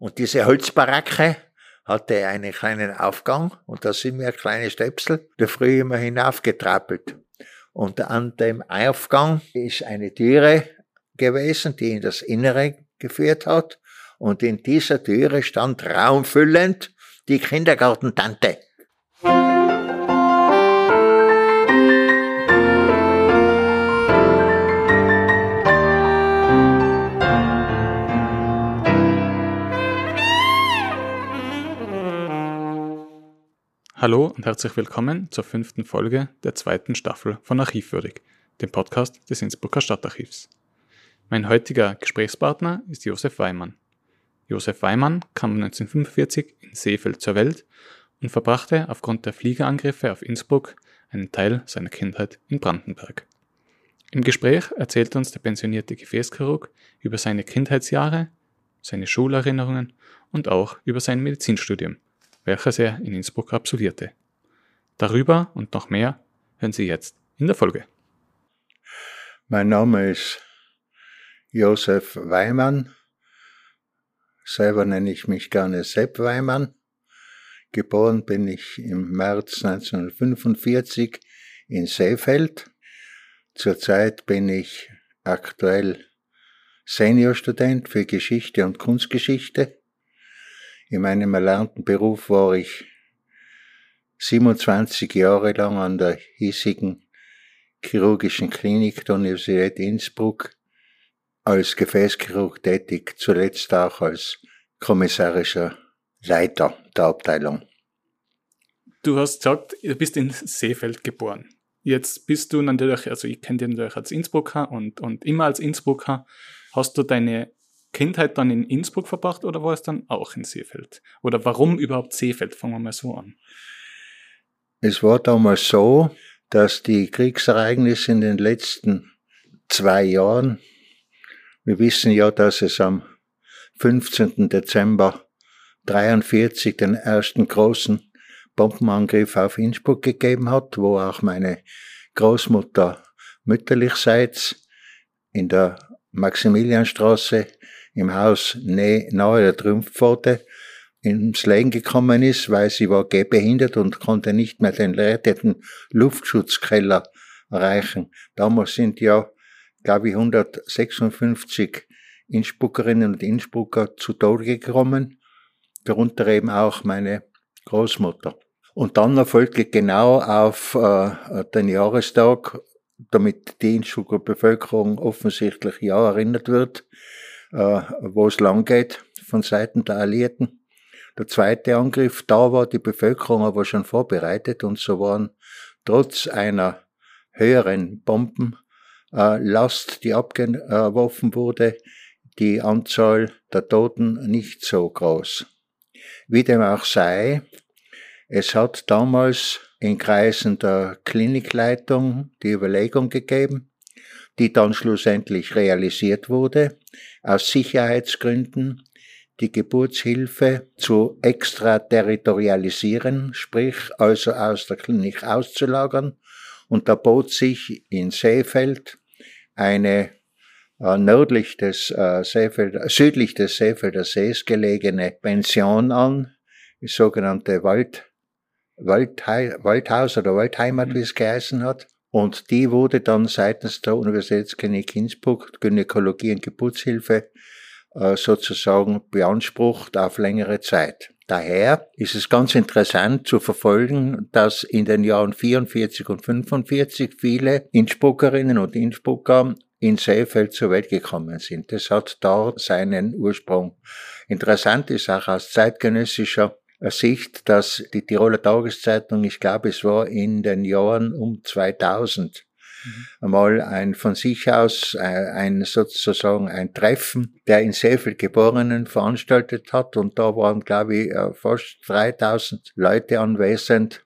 Und diese Holzbaracke hatte einen kleinen Aufgang und da sind wir kleine Stöpsel da früh immer hinaufgetrappelt. Und an dem Aufgang ist eine Türe gewesen, die in das Innere geführt hat. Und in dieser Türe stand raumfüllend die Kindergartentante. Hallo und herzlich willkommen zur fünften Folge der zweiten Staffel von Archivwürdig, dem Podcast des Innsbrucker Stadtarchivs. Mein heutiger Gesprächspartner ist Josef Weimann. Josef Weimann kam 1945 in Seefeld zur Welt und verbrachte aufgrund der Fliegerangriffe auf Innsbruck einen Teil seiner Kindheit in Brandenburg. Im Gespräch erzählt uns der pensionierte Gefäßchirurg über seine Kindheitsjahre, seine Schulerinnerungen und auch über sein Medizinstudium – welches er in Innsbruck absolvierte. Darüber und noch mehr hören Sie jetzt in der Folge. Mein Name ist Josef Weimann. Selber nenne ich mich gerne Sepp Weimann. Geboren bin ich im März 1945 in Seefeld. Zurzeit bin ich aktuell Seniorstudent für Geschichte und Kunstgeschichte in meinem erlernten Beruf war ich 27 Jahre lang an der hiesigen chirurgischen Klinik der Universität Innsbruck als Gefäßchirurg tätig, zuletzt auch als kommissarischer Leiter der Abteilung. Du hast gesagt, du bist in Seefeld geboren. Jetzt bist du natürlich, also ich kenne dich natürlich als Innsbrucker und, und immer als Innsbrucker. Hast du deine Kindheit dann in Innsbruck verbracht oder war es dann auch in Seefeld? Oder warum überhaupt Seefeld? Fangen wir mal so an. Es war damals so, dass die Kriegsereignisse in den letzten zwei Jahren, wir wissen ja, dass es am 15. Dezember 43 den ersten großen Bombenangriff auf Innsbruck gegeben hat, wo auch meine Großmutter mütterlichseits in der Maximilianstraße im Haus nahe der Triumphpforte ins Leben gekommen ist, weil sie war gehbehindert und konnte nicht mehr den geretteten Luftschutzkeller erreichen. Damals sind ja, glaube ich, 156 Innsbruckerinnen und Innsbrucker zu Tode gekommen, darunter eben auch meine Großmutter. Und dann erfolgte genau auf äh, den Jahrestag, damit die Innsbrucker Bevölkerung offensichtlich ja erinnert wird, wo es lang geht von Seiten der Alliierten. Der zweite Angriff, da war die Bevölkerung aber schon vorbereitet und so waren trotz einer höheren Bombenlast, äh, die abgeworfen wurde, die Anzahl der Toten nicht so groß. Wie dem auch sei, es hat damals in Kreisen der Klinikleitung die Überlegung gegeben, die dann schlussendlich realisiert wurde, aus Sicherheitsgründen die Geburtshilfe zu extraterritorialisieren, sprich also aus der Klinik auszulagern. Und da bot sich in Seefeld eine äh, nördlich des äh, Seefeld, südlich des Seefelder Sees gelegene Pension an, die sogenannte Wald, Waldhei, Waldhaus oder Waldheimat, wie es geheißen hat. Und die wurde dann seitens der Universitätsklinik Innsbruck, Gynäkologie und Geburtshilfe, äh, sozusagen beansprucht auf längere Zeit. Daher ist es ganz interessant zu verfolgen, dass in den Jahren 44 und 45 viele Innsbruckerinnen und Innsbrucker in Seefeld zur Welt gekommen sind. Das hat dort seinen Ursprung. Interessant ist auch aus zeitgenössischer Sicht, dass die Tiroler Tageszeitung, ich glaube, es war in den Jahren um 2000, mhm. einmal ein von sich aus äh, ein sozusagen ein Treffen der in Seefeld Geborenen veranstaltet hat und da waren glaube ich äh, fast 3000 Leute anwesend,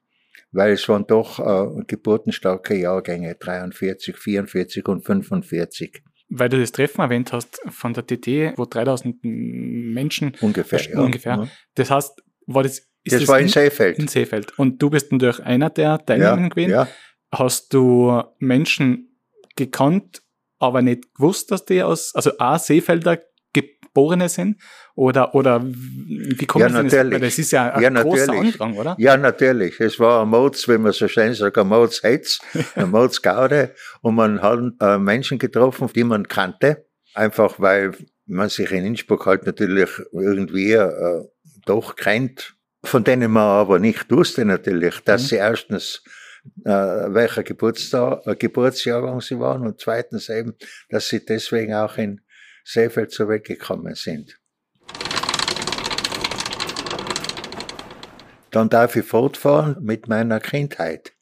weil es waren doch äh, geburtenstarke Jahrgänge 43, 44 und 45. Weil du das Treffen erwähnt hast von der TT, wo 3000 Menschen ungefähr, ja, ungefähr. Das heißt, war das, ist das, das war in, in Seefeld. In Seefeld. Und du bist natürlich einer der Teilnehmer ja, gewesen. Ja. Hast du Menschen gekannt, aber nicht gewusst, dass die aus, also A, Seefelder Geborene sind? Oder, oder wie kommt Ja, das natürlich. Das ist ja ein Ja, großer natürlich. Andrang, oder? Ja, natürlich. Es war ein Mods, wie man so schön sagt, ein Modshetz, ein Modsgaude. Und man hat äh, Menschen getroffen, die man kannte. Einfach weil man sich in Innsbruck halt natürlich irgendwie äh, doch kennt. Von denen man aber nicht wusste natürlich, dass Mhm. sie erstens äh, welcher Geburtstag, äh, Geburtsjahrgang sie waren und zweitens eben, dass sie deswegen auch in Seefeld so weggekommen sind. Dann darf ich fortfahren mit meiner Kindheit.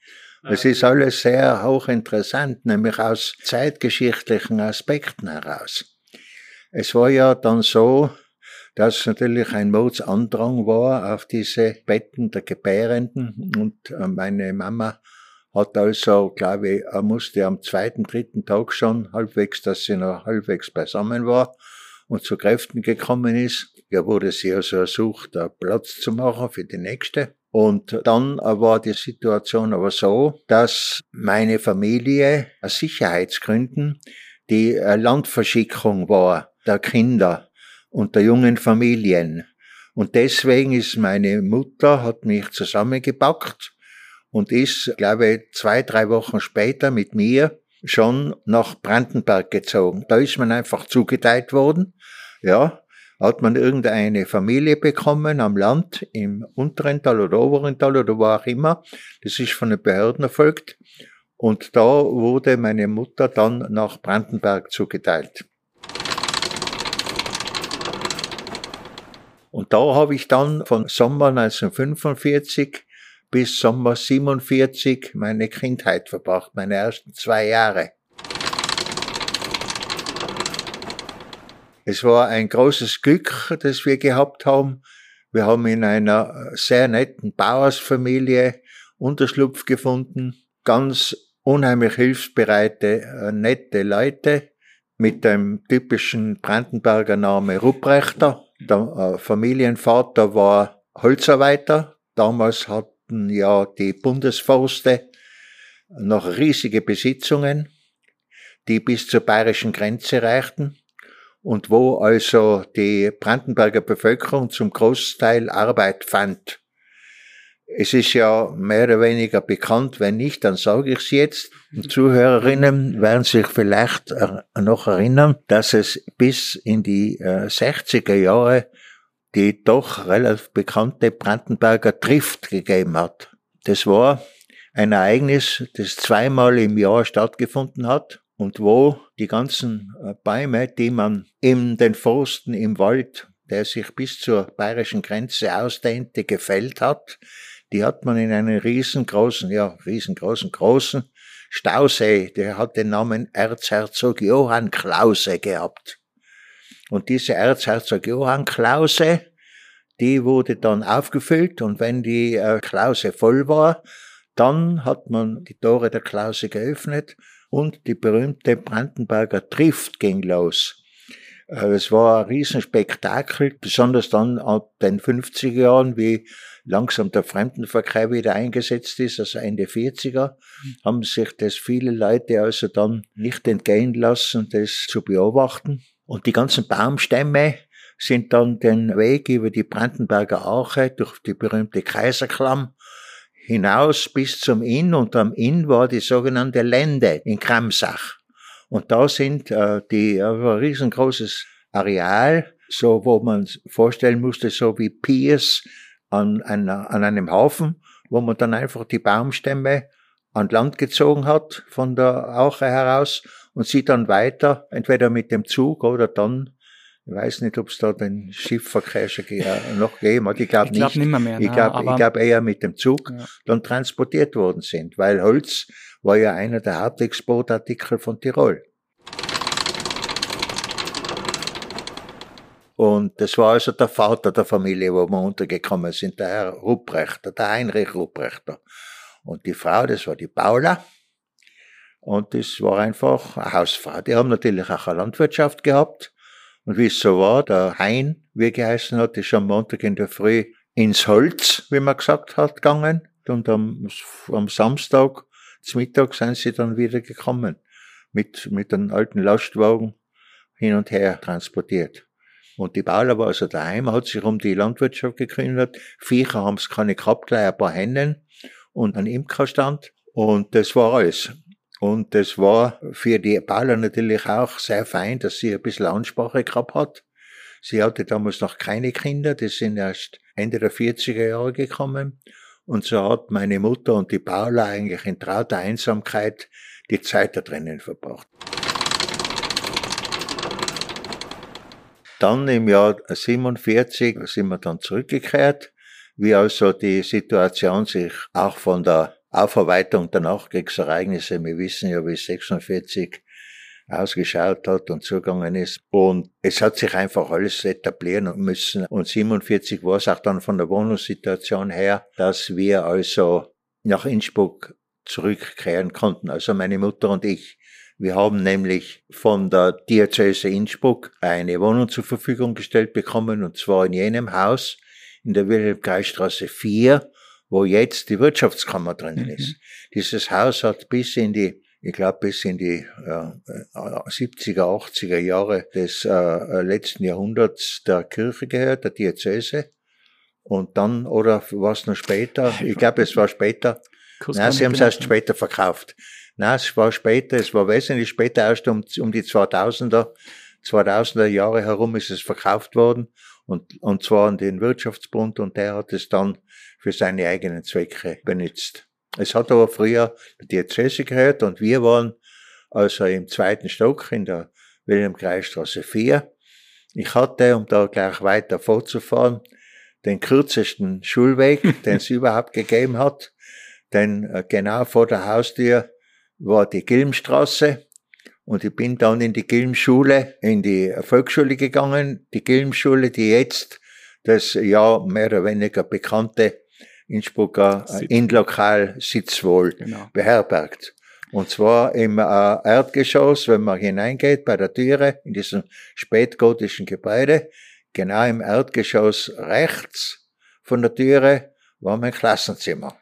Es ist alles sehr hochinteressant, nämlich aus zeitgeschichtlichen Aspekten heraus. Es war ja dann so, dass natürlich ein Mordsandrang war auf diese Betten der Gebärenden und äh, meine Mama hat also, glaube ich, musste am zweiten, dritten Tag schon halbwegs, dass sie noch halbwegs beisammen war und zu Kräften gekommen ist. Ja, wurde sie also ersucht, Platz zu machen für die nächste. Und dann war die Situation aber so, dass meine Familie aus Sicherheitsgründen die äh, Landverschickung war der Kinder und der jungen Familien. Und deswegen ist meine Mutter, hat mich zusammengepackt und ist, glaube ich, zwei, drei Wochen später mit mir schon nach Brandenburg gezogen. Da ist man einfach zugeteilt worden. Ja, hat man irgendeine Familie bekommen am Land, im unteren Tal oder oberen Tal oder wo auch immer. Das ist von den Behörden erfolgt. Und da wurde meine Mutter dann nach Brandenburg zugeteilt. Und da habe ich dann von Sommer 1945 bis Sommer 47 meine Kindheit verbracht, meine ersten zwei Jahre. Es war ein großes Glück, das wir gehabt haben. Wir haben in einer sehr netten Bauersfamilie Unterschlupf gefunden. Ganz unheimlich hilfsbereite, äh, nette Leute mit dem typischen Brandenburger Name Rupprechter. Der äh, Familienvater war Holzarbeiter. Damals hatten ja die Bundesforste noch riesige Besitzungen, die bis zur bayerischen Grenze reichten und wo also die Brandenburger Bevölkerung zum Großteil Arbeit fand. Es ist ja mehr oder weniger bekannt, wenn nicht, dann sage ich es jetzt. Die Zuhörerinnen werden sich vielleicht noch erinnern, dass es bis in die äh, 60er Jahre die doch relativ bekannte Brandenburger Trift gegeben hat. Das war ein Ereignis, das zweimal im Jahr stattgefunden hat und wo die ganzen äh, Bäume, die man in den Forsten im Wald, der sich bis zur bayerischen Grenze ausdehnte, gefällt hat, die hat man in einen riesengroßen, ja, riesengroßen, großen Stausee, der hat den Namen Erzherzog Johann Klause gehabt. Und diese Erzherzog Johann Klause, die wurde dann aufgefüllt und wenn die äh, Klause voll war, dann hat man die Tore der Klause geöffnet und die berühmte Brandenburger Trift ging los. Äh, Es war ein Riesenspektakel, besonders dann ab den 50er Jahren, wie langsam der Fremdenverkehr wieder eingesetzt ist, also Ende 40er, haben sich das viele Leute also dann nicht entgehen lassen, das zu beobachten. Und die ganzen Baumstämme sind dann den Weg über die Brandenburger Arche durch die berühmte Kaiserklamm hinaus bis zum Inn und am Inn war die sogenannte Lende in Kramsach. Und da sind äh, die äh, ein riesengroßes Areal, so wo man vorstellen musste, so wie Piers an, einer, an einem Hafen, wo man dann einfach die Baumstämme an Land gezogen hat von der Auche heraus und sie dann weiter, entweder mit dem Zug oder dann, ich weiß nicht, ob es da den Schiffverkehr schon äh, noch gegeben hat, ich glaube Ich glaube nicht. nimmer mehr. Ich glaube aber- glaub eher mit dem Zug Ja. dann transportiert worden sind, weil Holz war ja einer der Hauptexportartikel von Tirol. Und das war also der Vater der Familie, wo wir untergekommen sind, der Herr Rupprechter, der Heinrich Rupprechter. Und die Frau, das war die Paula. Und das war einfach eine Hausfrau. Die haben natürlich auch eine Landwirtschaft gehabt. Und wie es so war, der Hein, wie er geheißen hat, ist am Montag in der Früh ins Holz, wie man gesagt hat, gegangen. Und am, am Samstag, zum Mittag, sind sie dann wieder gekommen. Mit, mit einem alten Lastwagen hin und her transportiert. Und die Paula war also daheim, hat sich um die Landwirtschaft gekümmert. Viecher haben es keine gehabt, gleich ein paar Hennen und ein Imkerstand. Und das war alles. Und das war für die Paula natürlich auch sehr fein, dass sie ein bisschen Ansprache gehabt hat. Sie hatte damals noch keine Kinder, die sind erst Ende der 40er Jahre gekommen. Und so hat meine Mutter und die Paula eigentlich in trauter Einsamkeit die Zeit da drinnen verbracht. Dann im Jahr 47 sind wir dann zurückgekehrt, wie also die Situation sich auch von der Aufarbeitung der Nachkriegsereignisse, wir wissen ja, wie 46 ausgeschaut hat und zugegangen ist. Und es hat sich einfach alles etablieren müssen. Und 47 war es auch dann von der Wohnungssituation her, dass wir also nach Innsbruck zurückkehren konnten. Also meine Mutter und ich. Wir haben nämlich von der Diözese Innsbruck eine Wohnung zur Verfügung gestellt bekommen, und zwar in jenem Haus in der Wilhelm-Kreisstraße 4, wo jetzt die Wirtschaftskammer drinnen mhm. ist. Dieses Haus hat bis in die ich glaube, bis in die äh, 70er, 80er Jahre des äh, letzten Jahrhunderts der Kirche gehört, der Diözese. Und dann, oder war es noch später? Ich glaube, es war später. Nein, sie haben es erst später verkauft. Nein, es war später, es war wesentlich später, erst um, um die 2000er, 2000er Jahre herum ist es verkauft worden. Und, und zwar an den Wirtschaftsbund und der hat es dann für seine eigenen Zwecke benutzt. Es hat aber früher die Diözese gehört und wir waren also im zweiten Stock in der Wilhelm-Kreisstraße 4. Ich hatte, um da gleich weiter fortzufahren, den kürzesten Schulweg, den es überhaupt gegeben hat. Denn äh, genau vor der Haustür war die Gilmstraße und ich bin dann in die Gilmschule, in die Volksschule gegangen. Die Gilmschule, die jetzt das ja mehr oder weniger bekannte Innsbrucker äh, Inlokal Sitzwohl genau. beherbergt. Und zwar im äh, Erdgeschoss, wenn man hineingeht bei der Türe in diesem spätgotischen Gebäude, genau im Erdgeschoss rechts von der Türe war mein Klassenzimmer.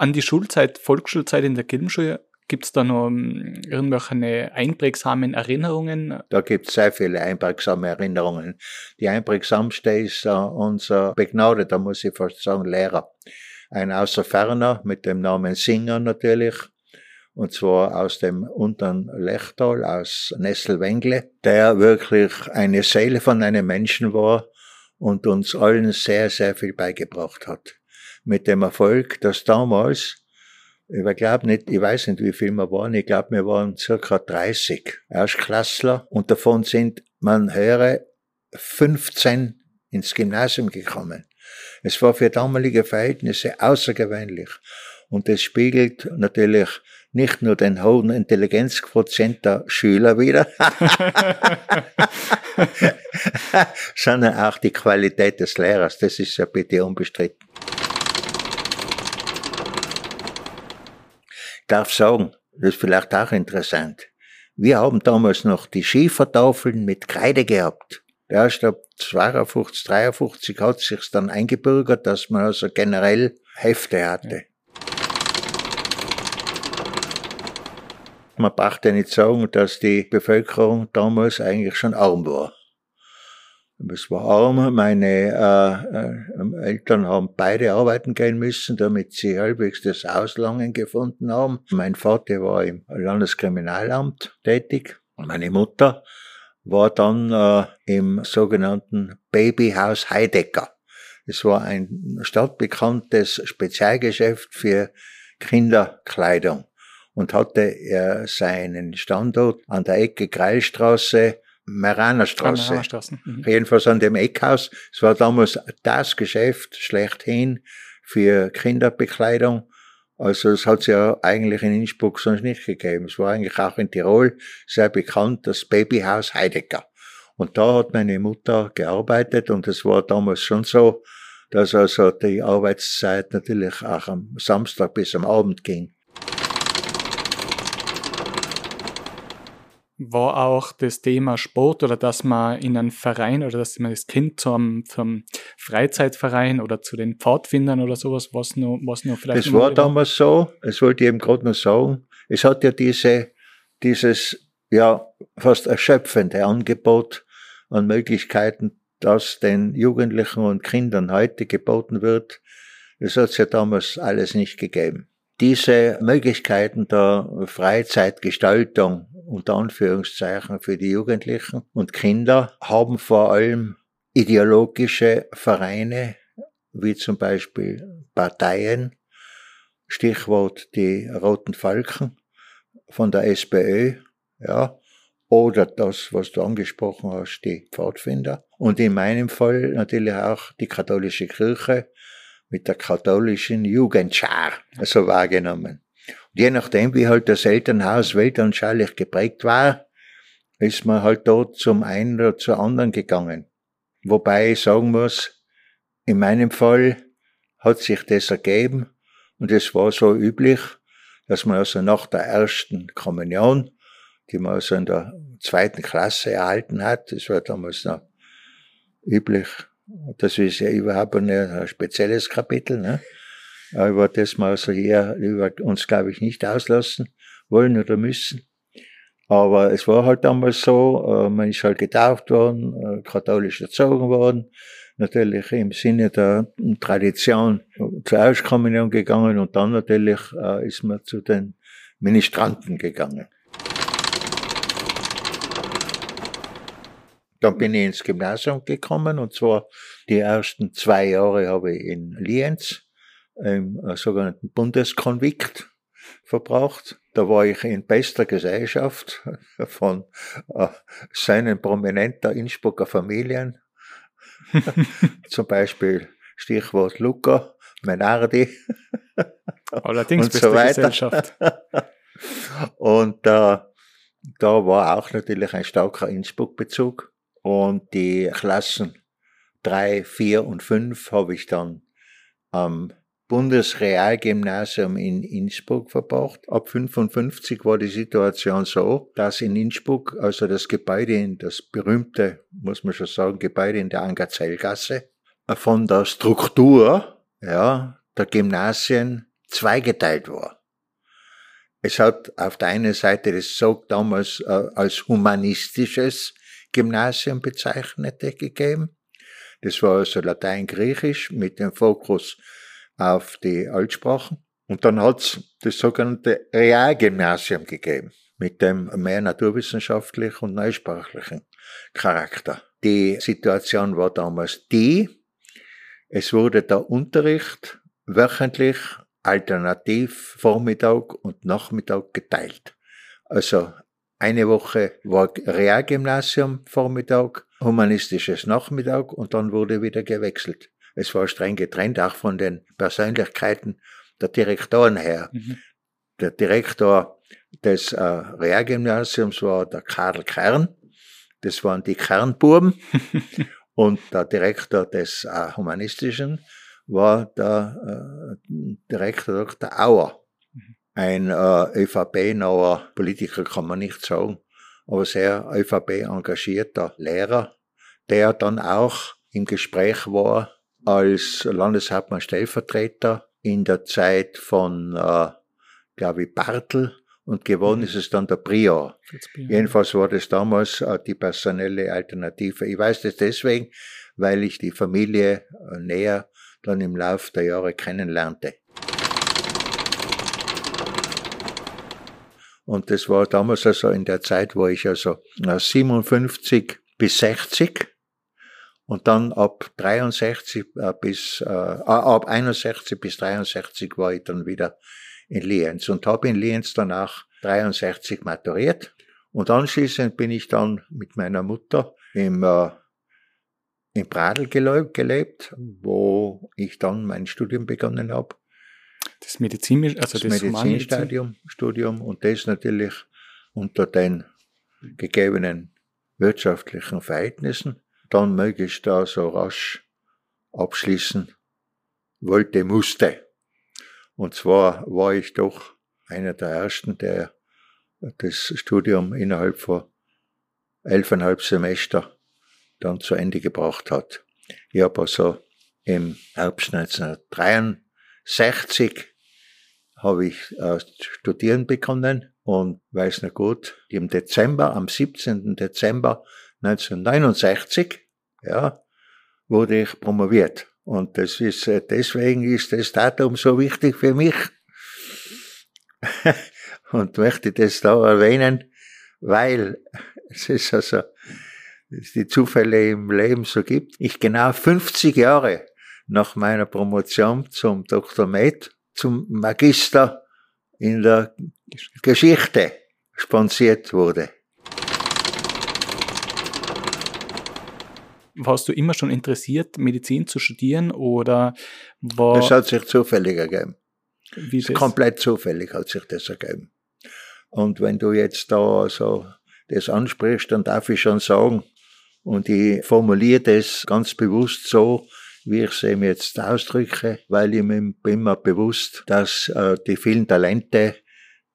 An die Schulzeit, Volksschulzeit in der Gildenschule Gibt es da noch ähm, irgendwelche einprägsamen Erinnerungen? Da gibt es sehr viele einprägsame Erinnerungen. Die einprägsamste ist uh, unser begnadeter, muss ich fast sagen, Lehrer. Ein Außerferner mit dem Namen Singer natürlich. Und zwar aus dem unteren Lechtal, aus Nesselwengle, der wirklich eine Seele von einem Menschen war und uns allen sehr, sehr viel beigebracht hat. Mit dem Erfolg, dass damals ich glaube nicht, ich weiß nicht, wie viel wir waren. Ich glaube, wir waren circa 30 Erstklassler und davon sind, man höre, 15 ins Gymnasium gekommen. Es war für damalige Verhältnisse außergewöhnlich. Und es spiegelt natürlich nicht nur den hohen Intelligenzquotient der Schüler wieder, sondern auch die Qualität des Lehrers. Das ist ja bitte unbestritten. Darf sagen, das ist vielleicht auch interessant. Wir haben damals noch die Schiefertafeln mit Kreide gehabt. Erst ab 52, 53 hat sich's dann eingebürgert, dass man also generell Hefte hatte. Man brauchte nicht sagen, dass die Bevölkerung damals eigentlich schon arm war. Es war arm. Meine äh, äh, Eltern haben beide arbeiten gehen müssen, damit sie halbwegs das Auslangen gefunden haben. Mein Vater war im Landeskriminalamt tätig. Meine Mutter war dann äh, im sogenannten Babyhaus Heidecker. Es war ein stadtbekanntes Spezialgeschäft für Kinderkleidung und hatte äh, seinen Standort an der Ecke Kreilstraße Maranerstraße. Maranerstraße. Mhm. Jedenfalls an dem Eckhaus. Es war damals das Geschäft schlechthin für Kinderbekleidung. Also es hat es ja eigentlich in Innsbruck sonst nicht gegeben. Es war eigentlich auch in Tirol sehr bekannt, das Babyhaus Heidegger. Und da hat meine Mutter gearbeitet und es war damals schon so, dass also die Arbeitszeit natürlich auch am Samstag bis am Abend ging. War auch das Thema Sport oder dass man in einen Verein oder dass man das Kind zum, zum Freizeitverein oder zu den Pfadfindern oder sowas, was noch, was noch vielleicht. Das war damals so, das wollte ich eben gerade noch sagen. Es hat ja diese, dieses ja fast erschöpfende Angebot an Möglichkeiten, das den Jugendlichen und Kindern heute geboten wird. Das hat es ja damals alles nicht gegeben. Diese Möglichkeiten der Freizeitgestaltung unter Anführungszeichen für die Jugendlichen und Kinder haben vor allem ideologische Vereine, wie zum Beispiel Parteien, Stichwort die Roten Falken von der SPÖ, ja, oder das, was du angesprochen hast, die Pfadfinder. Und in meinem Fall natürlich auch die katholische Kirche mit der katholischen Jugendschar, so wahrgenommen. Und je nachdem, wie halt das Elternhaus weltanschaulich geprägt war, ist man halt dort zum einen oder zur anderen gegangen. Wobei ich sagen muss, in meinem Fall hat sich das ergeben und es war so üblich, dass man also nach der ersten Kommunion, die man also in der zweiten Klasse erhalten hat, das war damals noch üblich, das ist ja überhaupt ein spezielles Kapitel, ne? Über das hier über uns, glaube ich, nicht auslassen wollen oder müssen. Aber es war halt damals so, äh, man ist halt getauft worden, äh, katholisch erzogen worden, natürlich im Sinne der Tradition zur Auskommunion gegangen und dann natürlich äh, ist man zu den Ministranten gegangen. Dann bin ich ins Gymnasium gekommen und zwar die ersten zwei Jahre habe ich in Lienz im sogenannten Bundeskonvikt verbraucht. Da war ich in bester Gesellschaft von äh, seinen prominenter Innsbrucker Familien. Zum Beispiel Stichwort Luca, Menardi. Allerdings und so weiter. Gesellschaft. und äh, da war auch natürlich ein starker Innsbruck-Bezug. Und die Klassen drei, vier und fünf habe ich dann am Bundesrealgymnasium in Innsbruck verbracht. Ab 55 war die Situation so, dass in Innsbruck, also das Gebäude in das berühmte, muss man schon sagen, Gebäude in der Angerzellgasse, von der Struktur, ja, der Gymnasien zweigeteilt war. Es hat auf der einen Seite das so damals äh, als humanistisches Gymnasium bezeichnete gegeben. Das war also Latein-Griechisch mit dem Fokus auf die Altsprachen. Und dann hat's das sogenannte Realgymnasium gegeben, mit dem mehr naturwissenschaftlichen und neusprachlichen Charakter. Die Situation war damals die, es wurde der Unterricht wöchentlich alternativ Vormittag und Nachmittag geteilt. Also eine Woche war Realgymnasium Vormittag, humanistisches Nachmittag und dann wurde wieder gewechselt. Es war streng getrennt, auch von den Persönlichkeiten der Direktoren her. Mhm. Der Direktor des äh, Realgymnasiums war der Karl Kern. Das waren die Kernbuben. und der Direktor des äh, Humanistischen war der äh, Direktor Dr. Auer. Mhm. Ein äh, ÖVP-nauer Politiker kann man nicht sagen, aber sehr ÖVP-engagierter Lehrer, der dann auch im Gespräch war als Landeshauptmann Stellvertreter in der Zeit von, äh, glaube ich, Bartel und gewonnen mhm. ist es dann der Prior. Jedenfalls war das damals äh, die personelle Alternative. Ich weiß das deswegen, weil ich die Familie äh, näher dann im Laufe der Jahre kennenlernte. Und das war damals also in der Zeit, wo ich also 57 bis 60 und dann ab 63 äh, bis, äh, ab 61 bis 63 war ich dann wieder in Lienz und habe in Lienz danach 63 maturiert. Und anschließend bin ich dann mit meiner Mutter im, äh, in Pradl gelebt, wo ich dann mein Studium begonnen habe. Das Medizin, also das, das Medizinstudium Studium, und das natürlich unter den gegebenen wirtschaftlichen Verhältnissen dann möglichst da so rasch abschließen wollte, musste. Und zwar war ich doch einer der ersten, der das Studium innerhalb von elfeinhalb Semester dann zu Ende gebracht hat. Ich habe also im Herbst 1963 habe ich äh, studieren begonnen Und weiß noch gut, im Dezember, am 17. Dezember 1969, ja, wurde ich promoviert. Und das ist, äh, deswegen ist das Datum so wichtig für mich. und möchte das da erwähnen, weil es ist also, es die Zufälle im Leben so gibt. Ich genau 50 Jahre nach meiner Promotion zum Dr. Med, zum Magister in der Geschichte sponsiert wurde. Warst du immer schon interessiert, Medizin zu studieren oder war... Das hat sich zufällig ergeben. Wie das? Komplett zufällig hat sich das ergeben. Und wenn du jetzt da so das ansprichst, dann darf ich schon sagen, und ich formuliere das ganz bewusst so, wie ich es eben jetzt ausdrücke, weil ich mir bin mir bewusst, dass äh, die vielen Talente,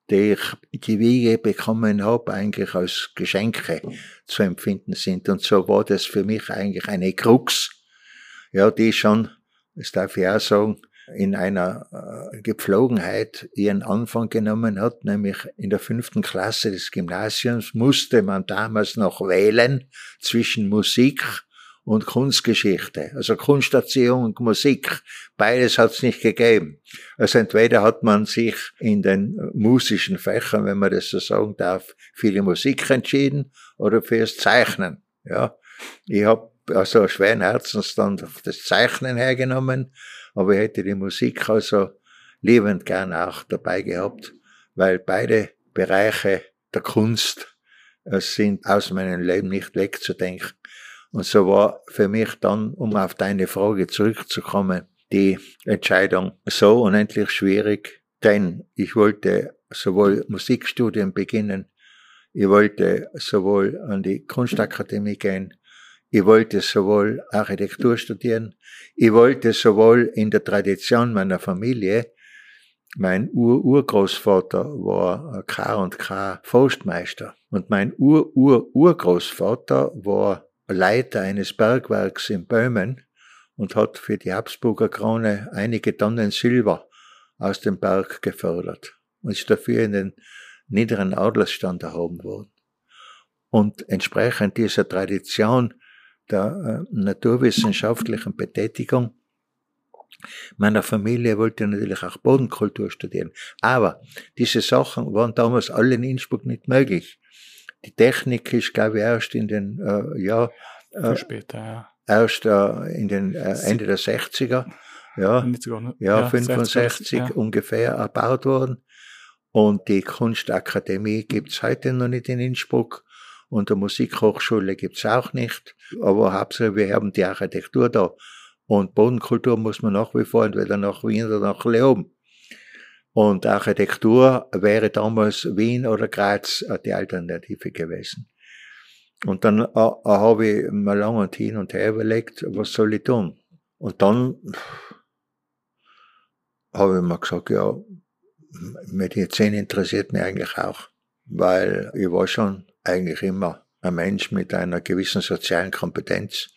die ich die Wiege bekommen habe, eigentlich als Geschenke zu empfinden sind. Und so war das für mich eigentlich eine Krux, ja, die schon, das darf ich auch sagen, in einer äh, Gepflogenheit ihren Anfang genommen hat, nämlich in der fünften Klasse des Gymnasiums musste man damals noch wählen zwischen Musik und Kunstgeschichte, also Kunsterziehung und Musik. Beides hat es nicht gegeben. Also entweder hat man sich in den musischen Fächern, wenn man das so sagen darf, für die Musik entschieden oder fürs Zeichnen. Ja, ich habe also schweren Herzens dann das Zeichnen hergenommen aber ich hätte die Musik also liebend gern auch dabei gehabt, weil beide Bereiche der Kunst äh, sind aus meinem Leben nicht wegzudenken. Und so war für mich dann, um auf deine Frage zurückzukommen, die Entscheidung so unendlich schwierig, denn ich wollte sowohl Musikstudien beginnen, ich wollte sowohl an die Kunstakademie gehen, ich wollte sowohl Architektur studieren, ich wollte sowohl in der Tradition meiner Familie, mein Ur-Urgroßvater war K und K Forstmeister und mein Ur-Ur-Urgroßvater war Leiter eines Bergwerks in Böhmen und hat für die Habsburger Krone einige Tonnen Silber aus dem Berg gefördert und ist dafür in den niederen Adlersstand erhoben worden. Und entsprechend dieser Tradition der äh, naturwissenschaftlichen Betätigung meiner Familie wollte natürlich auch Bodenkultur studieren. Aber diese Sachen waren damals alle in Innsbruck nicht möglich. Die Technik ist, glaube ich, erst in den, äh, ja, äh, später, ja. erst äh, in den äh, Ende der 60er, ja, ja, ja 65 60, ja. ungefähr erbaut worden. Und die Kunstakademie gibt's heute noch nicht in Innsbruck und der Musikhochschule gibt's auch nicht. Aber hauptsächlich, wir haben die Architektur da. Und Bodenkultur muss man nach wie vor entweder nach Wien oder nach Leoben. Und Architektur wäre damals Wien oder Graz die Alternative gewesen. Und dann äh, äh habe ich mir lang und hin und her überlegt, was soll ich tun? Und dann habe ich mir gesagt, ja, Medizin interessiert mich eigentlich auch, weil ich war schon eigentlich immer ein Mensch mit einer gewissen sozialen Kompetenz.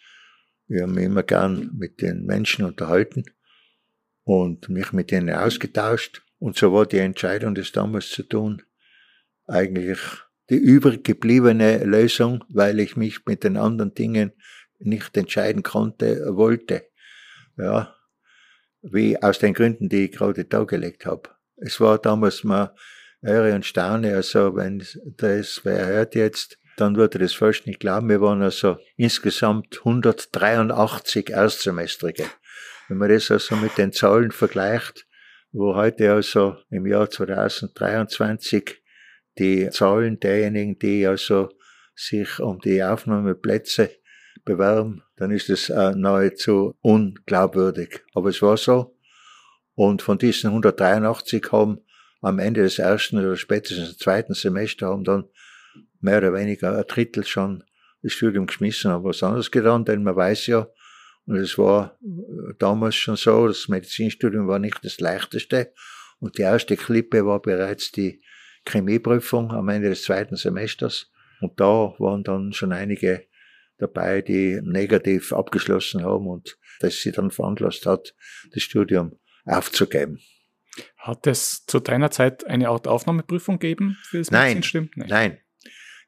Wir haben immer gern mit den Menschen unterhalten und mich mit ihnen ausgetauscht. Und so war die Entscheidung, das damals zu tun, eigentlich die übrig gebliebene Lösung, weil ich mich mit den anderen Dingen nicht entscheiden konnte, wollte. Ja, wie aus den Gründen, die ich gerade dargelegt habe. Es war damals mal Eure und Staune, also wenn das wer hört jetzt, dann würde das fast nicht glauben. Wir waren also insgesamt 183 Erstsemestrige. Wenn man das also mit den Zahlen vergleicht, wo heute also im Jahr 2023 die Zahlen derjenigen, die also sich um die Aufnahmeplätze bewerben, dann ist es äh, nahezu unglaubwürdig. Aber es war so. Und von diesen 183 haben am Ende des ersten oder spätestens zweiten Semester haben dann mehr oder weniger ein Drittel schon das Studium geschmissen, haben was anderes getan, denn man weiß ja, und es war damals schon so, das Medizinstudium war nicht das leichteste und die erste Klippe war bereits die Chemieprüfung am Ende des zweiten Semesters und da waren dann schon einige dabei, die negativ abgeschlossen haben und das sie dann veranlasst hat, das Studium aufzugeben. Hat es zu deiner Zeit eine Art Aufnahmeprüfung gegeben für das Nein, Medizinstudium? Nein. Nein.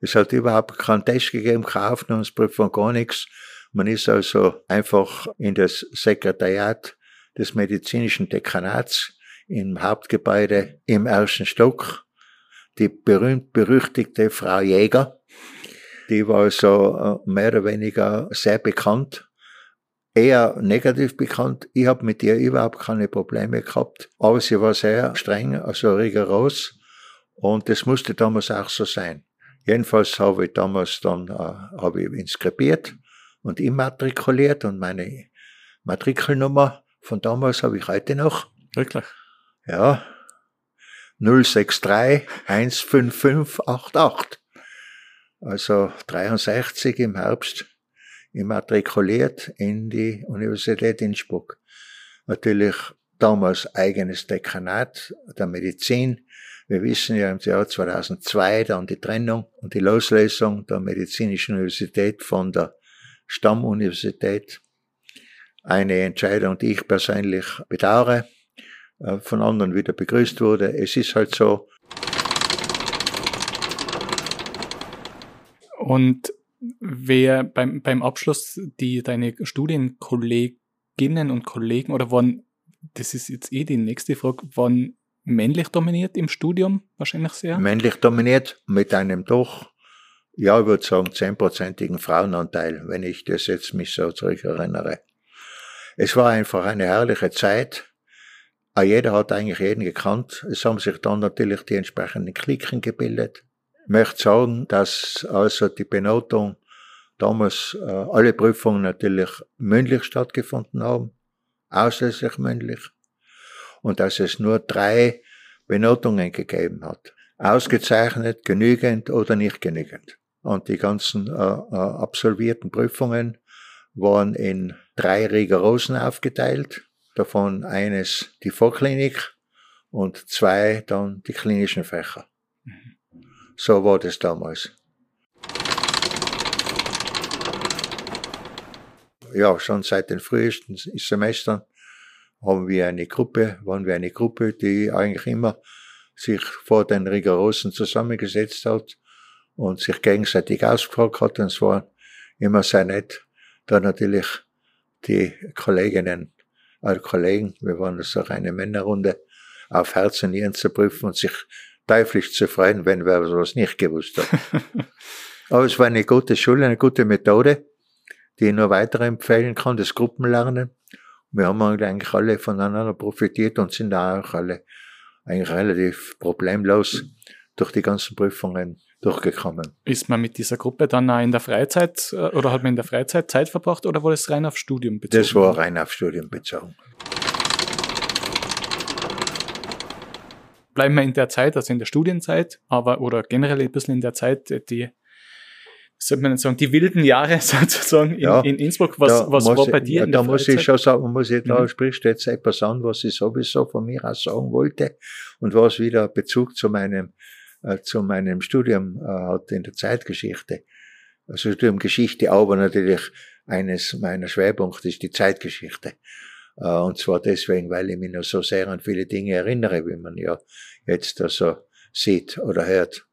Es hat überhaupt keinen Test gegeben, keine Aufnahmeprüfung, gar nichts. Man ist also einfach in das Sekretariat des medizinischen Dekanats im Hauptgebäude im ersten Stock. Die berühmt-berüchtigte Frau Jäger, die war also äh, mehr oder weniger sehr bekannt eher negativ bekannt. Ich habe mit ihr überhaupt keine Probleme gehabt, aber sie war sehr streng, also rigoros und das musste damals auch so sein. Jedenfalls habe ich damals dann äh, habe ich inskribiert und immatrikuliert und meine Matrikelnummer von damals habe ich heute noch. Wirklich? Ja. 063 15588. Also 63 im Herbst immatrikuliert in die Universität Innsbruck. Natürlich damals eigenes Dekanat der Medizin. Wir wissen ja im Jahr 2002 dann die Trennung und die Loslösung der Medizinischen Universität von der Stammuniversität. Eine Entscheidung, die ich persönlich bedauere, äh, von anderen wieder begrüßt wurde. Es ist halt so. Und wer beim, beim Abschluss die deine Studienkolleginnen und Kollegen oder waren, das ist jetzt eh die nächste Frage, waren männlich dominiert im Studium wahrscheinlich sehr? Männlich dominiert mit einem doch, ja, ich würde sagen, zehnprozentigen Frauenanteil, wenn ich das jetzt mich so zurückerinnere. Es war einfach eine herrliche Zeit. Jeder hat eigentlich jeden gekannt. Es haben sich dann natürlich die entsprechenden Klicken gebildet möchte sagen, dass also die Benotung damals äh, alle Prüfungen natürlich mündlich stattgefunden haben, ausschließlich mündlich, und dass es nur drei Benotungen gegeben hat. Ausgezeichnet, genügend oder nicht genügend. Und die ganzen äh, äh, absolvierten Prüfungen waren in drei Rigorosen aufgeteilt, davon eines die Vorklinik und zwei dann die klinischen Fächer. Mhm. So war das damals. Ja, schon seit den frühesten Semestern haben wir eine Gruppe, waren wir eine Gruppe, die eigentlich immer sich vor den Rigorosen zusammengesetzt hat und sich gegenseitig ausgefragt hat. Und es war immer sehr nett, da natürlich die Kolleginnen, äh, Kollegen, wir waren so eine Männerrunde, auf Herz und Nieren zu prüfen und sich teuflisch zu freuen, wenn wir sowas nicht gewusst haben. Aber es war eine gute Schule, eine gute Methode, die ich nur weiterempfehlen kann, das Gruppenlernen. Wir haben eigentlich alle voneinander profitiert und sind auch alle eigentlich relativ problemlos durch die ganzen Prüfungen durchgekommen. Ist man mit dieser Gruppe dann auch in der Freizeit äh, oder hat man in der Freizeit Zeit verbracht oder war das rein auf Studium bezogen? Das war rein auf Studium bezogen. bleiben wir in der Zeit, also in der Studienzeit, aber oder generell ein bisschen in der Zeit, die sollte man sagen, die wilden Jahre sozusagen in, ja, in Innsbruck. Was, was war bei dir? Ja, da muss ich schon sagen, muss ich, da mhm. sprichst du jetzt etwas an, was ich sowieso von mir aus sagen wollte und was wieder Bezug zu meinem, zu meinem Studium äh, hat in der Zeitgeschichte. Also Studium Geschichte, aber natürlich eines meiner Schwerpunkte ist die Zeitgeschichte. Äh, und zwar deswegen, weil ich mich noch so sehr an viele Dinge erinnere, wie man ja jetzt also sieht oder hört.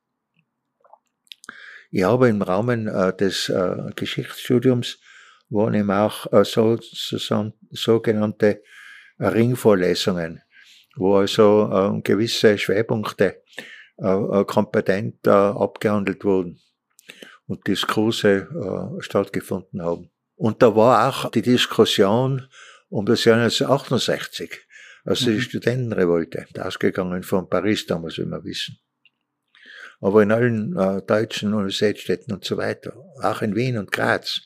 Ich habe im Rahmen äh, des äh, Geschichtsstudiums waren eben auch so, so, sogenannte Ringvorlesungen, wo also gewisse Schwerpunkte kompetent abgehandelt wurden und Diskurse stattgefunden haben. Und da war auch die Diskussion um das Jahr 1968, also mhm. die Studentenrevolte, ausgegangen von Paris damals, wie wir wissen. Aber in allen äh, deutschen Universitätsstädten und so weiter, auch in Wien und Graz.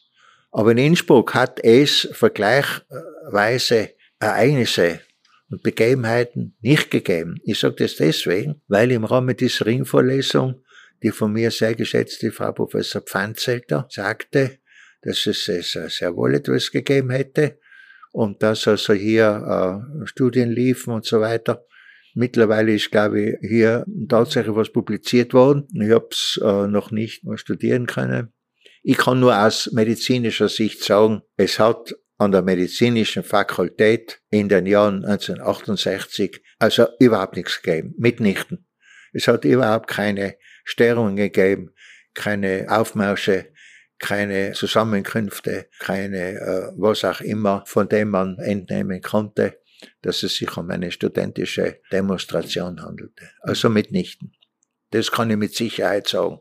Aber in Innsbruck hat es vergleichsweise Ereignisse und Begebenheiten nicht gegeben. Ich sage das deswegen, weil im Rahmen dieser Ringvorlesung die von mir sehr geschätzte Frau Professor Pfanzelter sagte, dass es sehr wohl etwas gegeben hätte, und dass also hier äh, Studien liefen und so weiter. Mittlerweile ist, glaube ich, hier tatsächlich was publiziert worden. Ich habe es äh, noch nicht mal studieren können. Ich kann nur aus medizinischer Sicht sagen, es hat an der medizinischen Fakultät in den Jahren 1968 also überhaupt nichts gegeben, mitnichten. Es hat überhaupt keine Störungen gegeben, keine Aufmärsche, keine Zusammenkünfte, keine äh, was auch immer, von dem man entnehmen konnte, dass es sich um eine studentische Demonstration handelte. Also mitnichten. Das kann ich mit Sicherheit sagen.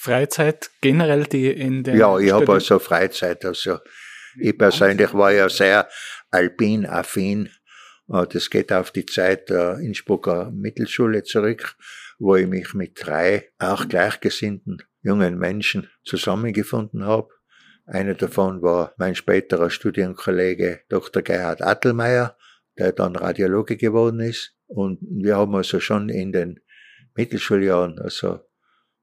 Freizeit generell, die in den. Ja, ich habe also Freizeit. Also ich persönlich war ja sehr alpin-affin. Äh, das geht auf die Zeit der Innsbrucker Mittelschule zurück, wo ich mich mit drei auch gleichgesinnten jungen Menschen zusammengefunden habe. Einer davon war mein späterer Studienkollege Dr. Gerhard Attelmeier, der dann Radiologe geworden ist. Und wir haben also schon in den Mittelschuljahren, also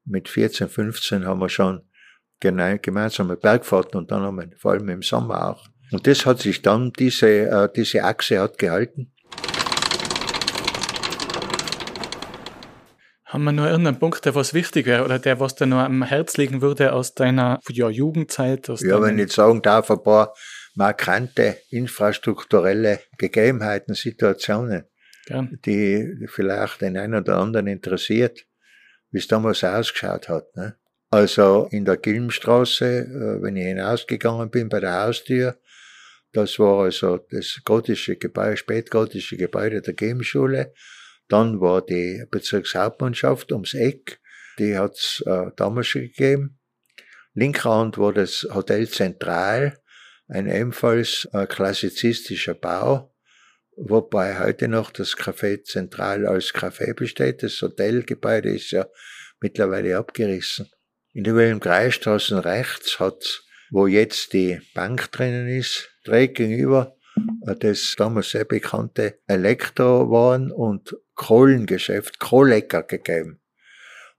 mit 14, 15 haben wir schon gemeinsame Bergfahrten und dann haben wir vor allem im Sommer auch. Und das hat sich dann, diese, äh, diese Achse hat gehalten. Haben wir noch irgendeinen Punkt, der was wichtig wäre oder der was dir noch am Herz liegen würde aus deiner ja, Jugendzeit? Aus ja, wenn ich sagen darf, ein paar markante infrastrukturelle Gegebenheiten, Situationen, Gern. die vielleicht den einen oder anderen interessiert wie es damals ausgeschaut hat. Ne? Also in der Gilmstraße, äh, wenn ich hinausgegangen bin bei der Haustür, das war also das gotische Gebäude, spätgotische Gebäude der Gameschule. Dann war die Bezirkshauptmannschaft ums Eck, die hat's äh, damals schon gegeben. Linker Hand war das Hotel Zentral, ein ebenfalls äh, klassizistischer Bau, wobei heute noch das Café Zentral als Café besteht. Das Hotelgebäude ist ja mittlerweile abgerissen. In der Wilhelm Kreisstraße rechts hat, wo jetzt die Bank drinnen ist, direkt gegenüber das damals sehr bekannte Elektrowaren- und Kohlengeschäft Kohlecker gegeben.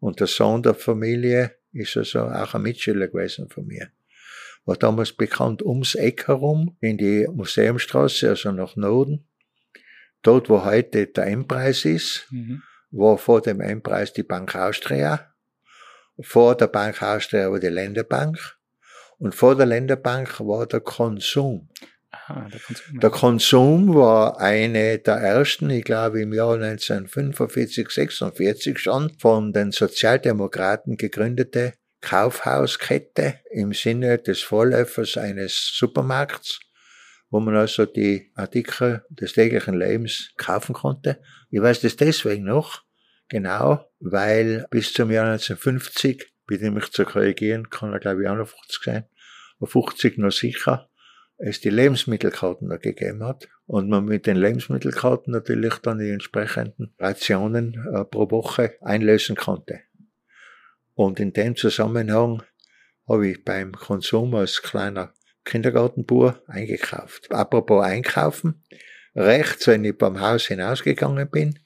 Und der Sohn der Familie ist also auch ein Mitschüler gewesen von mir. War damals bekannt ums Eck herum, in die Museumstraße, also nach Norden dort wo heute der Endpreis ist, mhm. war vor dem Endpreis die Bank Austria, vor der Bank Austria war die Länderbank und vor der Länderbank war der Konsum. Aha, der, Konsum. der Konsum war eine der ersten, ich glaube im Jahr 1945, 46 schon, von den Sozialdemokraten gegründete Kaufhauskette im Sinne des Vorläufers eines Supermarkts wo man also die Artikel des täglichen Lebens kaufen konnte. Ich weiß das deswegen noch, genau, weil bis zum Jahr 1950, bitte mich zu korrigieren, kann er glaube ich auch noch 50 sein, aber 50 noch sicher, es die Lebensmittelkarten noch gegeben hat und man mit den Lebensmittelkarten natürlich dann die entsprechenden Rationen äh, pro Woche einlösen konnte. Und in dem Zusammenhang habe ich beim Konsum als kleiner Kindergartenbuhr eingekauft. Apropos einkaufen. Rechts, wenn ich beim Haus hinausgegangen bin,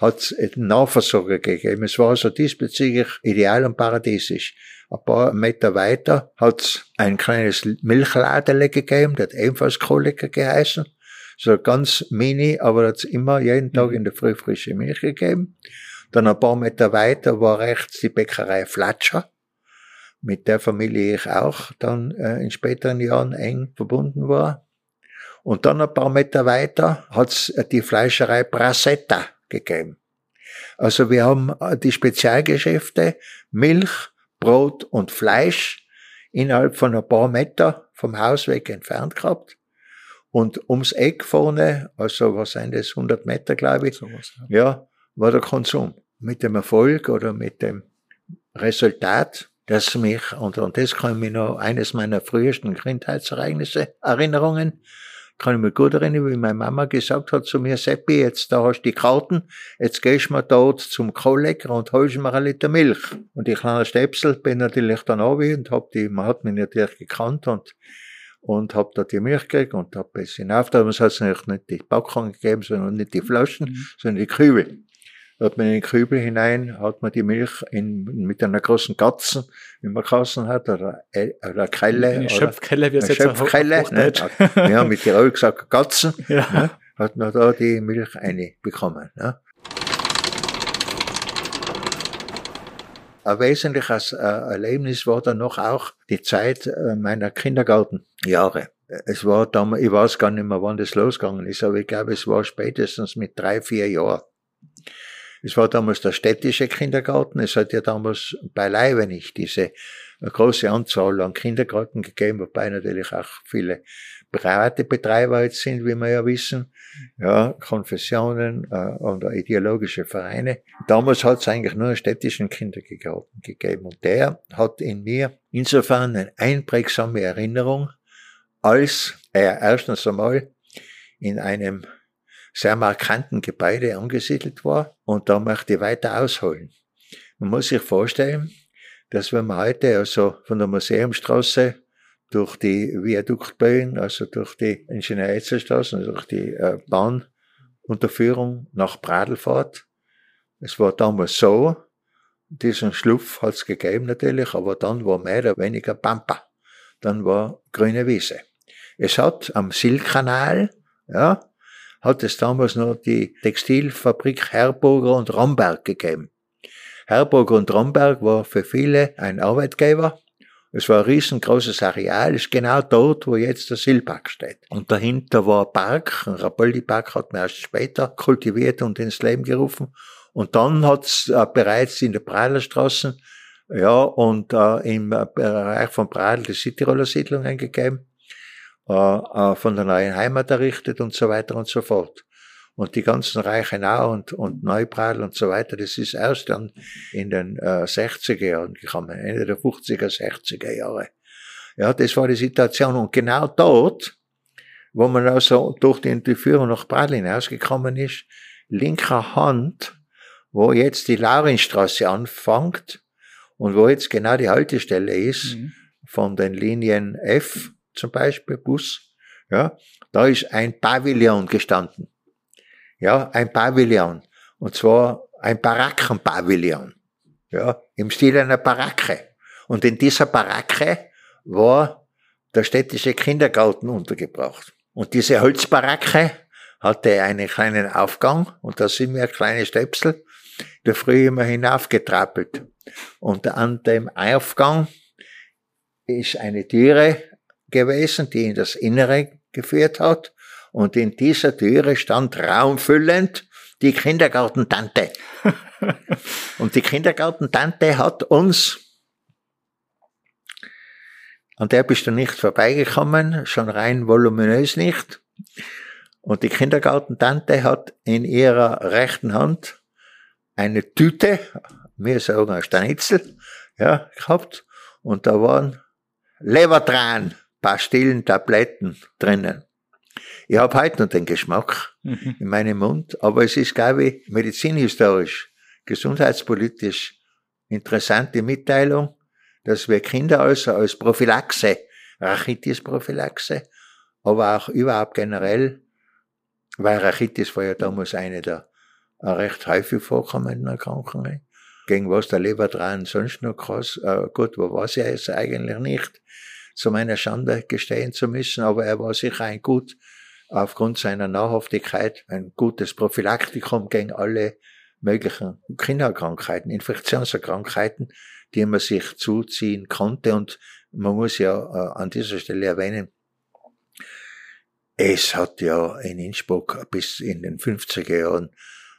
hat es einen Nahversorger gegeben. Es war also diesbezüglich ideal und paradiesisch. Ein paar Meter weiter hat es ein kleines Milchladele gegeben, der hat ebenfalls Kohlecker geheißen. So ganz mini, aber hat es immer jeden Tag mhm. in der Früh frische Milch gegeben. Dann ein paar Meter weiter war rechts die Bäckerei Flatscher mit der Familie ich auch dann äh, in späteren Jahren eng verbunden war. Und dann ein paar Meter weiter hat's die Fleischerei Brasetta gegeben. Also wir haben äh, die Spezialgeschäfte Milch, Brot und Fleisch innerhalb von ein paar Meter vom Hausweg entfernt gehabt. Und ums Eck vorne, also was sind das, 100 Meter glaube ich, so was, ja. ja, war der Konsum. Mit dem Erfolg oder mit dem Resultat, das mich, und, und das kann ich mich noch, eines meiner frühesten Kindheitsereignisse, Erinnerungen, kann ich mich gut erinnern, wie meine Mama gesagt hat zu mir, Seppi, jetzt da hast du die Karten, jetzt gehst du mal dort zum Kohlecker und holst mir ein Liter Milch. Und die kleine Stäpsel bin natürlich dann auch und hab die, man hat mich natürlich gekannt und, und hab da die Milch gekriegt und hab es hinauf, aber es hat natürlich nicht die Packung gegeben, sondern nicht die Flaschen, mhm. sondern die Kübel hat man in den Kübel hinein, hat man die Milch in, mit einer großen Gatzen, wie man Kassen hat, oder, äh, oder Kelle. Eine Schöpfkelle, wie es jetzt Schöpfkelle, ne? Haben mit Tirol gesagt Gatzen, ja. ne? hat man da die Milch eine bekommen. Ne? ein wesentliches äh, Erlebnis war dann noch auch die Zeit äh, meiner Kindergartenjahre. Es war damals, ich weiß gar nicht mehr, wann das losgegangen ist, aber ich glaube, es war spätestens mit drei, vier Jahren. Es war damals der städtische Kindergarten. Es hat ja damals beileibe nicht diese große Anzahl an Kindergärten gegeben, wobei natürlich auch viele private Betreiber jetzt sind, wie wir ja wissen, ja, Konfessionen äh, oder ideologische Vereine. Damals hat es eigentlich nur einen städtischen Kindergarten gegeben und der hat in mir insofern eine einprägsame Erinnerung, als er erstens einmal in einem sehr markanten Gebäude angesiedelt war und da möchte ich weiter ausholen. Man muss sich vorstellen, dass wenn man heute also von der Museumstraße durch die Viaduktböen, also durch die Ingenieurzerstraße, also durch die äh, Bahnunterführung nach Pradl fährt. Es war damals so, diesen Schlupf hat's gegeben natürlich, aber dann war mehr oder weniger Pampa. Dann war grüne Wiese. Es hat am Silkanal, ja, hat es damals noch die Textilfabrik Herburger und Romberg gegeben. Herburger und Romberg war für viele ein Arbeitgeber. Es war ein riesengroßes Areal, ist genau dort, wo jetzt der Silpark steht. Und dahinter war ein Park, ein Rapoldi-Park hat man erst später kultiviert und ins Leben gerufen. Und dann hat es äh, bereits in der Pradelstraße, ja, und äh, im Bereich von Pradel die Cityroller Siedlung eingegeben. Äh, äh, von der neuen Heimat errichtet und so weiter und so fort. Und die ganzen Reichenau und, und Neubradl und so weiter, das ist erst dann in den äh, 60er Jahren gekommen, Ende der 50er, 60er Jahre. Ja, das war die Situation. Und genau dort, wo man also durch die Entführung nach Pradl hinausgekommen ist, linker Hand, wo jetzt die Laurinstraße anfängt und wo jetzt genau die Haltestelle ist, mhm. von den Linien F zum Beispiel, Bus, ja, da ist ein Pavillon gestanden. Ja, ein Pavillon. Und zwar ein Barackenpavillon. Ja, im Stil einer Baracke. Und in dieser Baracke war der städtische Kindergarten untergebracht. Und diese Holzbaracke hatte einen kleinen Aufgang und da sind wir kleine Stöpsel der Früh immer hinaufgetrappelt. Und an dem Aufgang ist eine Türe gewesen, die in das Innere geführt hat. Und in dieser Türe stand raumfüllend die Kindergartentante. und die Kindergartentante hat uns, an der bist du nicht vorbeigekommen, schon rein voluminös nicht. Und die Kindergartentante hat in ihrer rechten Hand eine Tüte, wir sagen ein Stanitzel, ja, gehabt. Und da waren Lebertran Pastillen, Tabletten drinnen. Ich habe heute noch den Geschmack mhm. in meinem Mund, aber es ist, glaube ich, medizinhistorisch, gesundheitspolitisch interessante Mitteilung, dass wir Kinder also als Prophylaxe, Rachitis-Prophylaxe, aber auch überhaupt generell, weil Rachitis war ja damals eine der recht häufig vorkommenden Erkrankungen, gegen was der Leber dran sonst noch krass, äh, gut, wo war sie jetzt eigentlich nicht, zu meiner Schande gestehen zu müssen, aber er war sicher ein gut, aufgrund seiner Nahrhaftigkeit, ein gutes Prophylaktikum gegen alle möglichen Kinderkrankheiten, Infektionskrankheiten, die man sich zuziehen konnte. Und man muss ja äh, an dieser Stelle erwähnen, es hat ja in Innsbruck bis in den 50er Jahren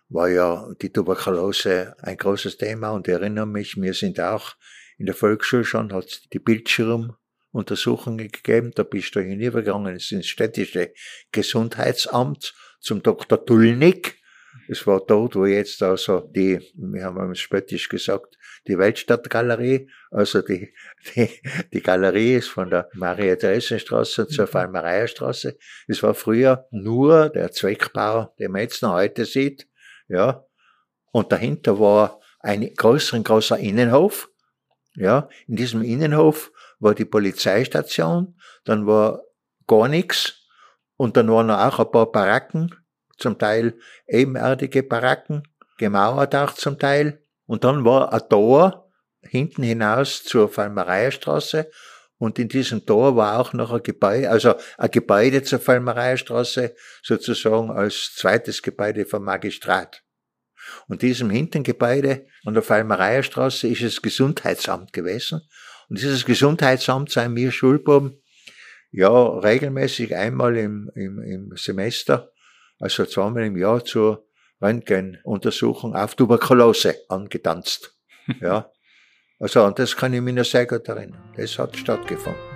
war ja die Tuberkulose ein großes Thema und ich erinnere mich, wir sind auch in der Volksschule schon, hat die Bildschirm Untersuchungen gegeben. Da bist du hinübergegangen ins städtische Gesundheitsamt zum Dr. Tulnik. Es war dort, wo jetzt also die, wir haben es spöttisch gesagt, die Weltstadtgalerie, also die, die, die Galerie ist von der Maria-Theresien-Straße zur Fallmareierstraße. Es war früher nur der Zweckbau, den man jetzt noch heute sieht, ja. Und dahinter war ein größer, großer Innenhof, ja. In diesem Innenhof war die Polizeistation, dann war gar nichts und dann waren auch ein paar Baracken, zum Teil ebenerdige Baracken, gemauert auch zum Teil. Und dann war ein Tor hinten hinaus zur Falmereierstraße und in diesem Tor war auch noch ein Gebäude, also ein Gebäude zur Falmereierstraße sozusagen als zweites Gebäude vom Magistrat. Und diesem hinten Gebäude an der Fallmereierstraße ist das Gesundheitsamt gewesen. Und dieses Gesundheitsamt sind wir Schulbuben ja regelmäßig einmal im, im, im Semester, also zweimal im Jahr zur Röntgenuntersuchung auf Tuberkulose angetanzt. Ja. Also an das kann ich mich noch sehr gut erinnern. Das hat stattgefunden.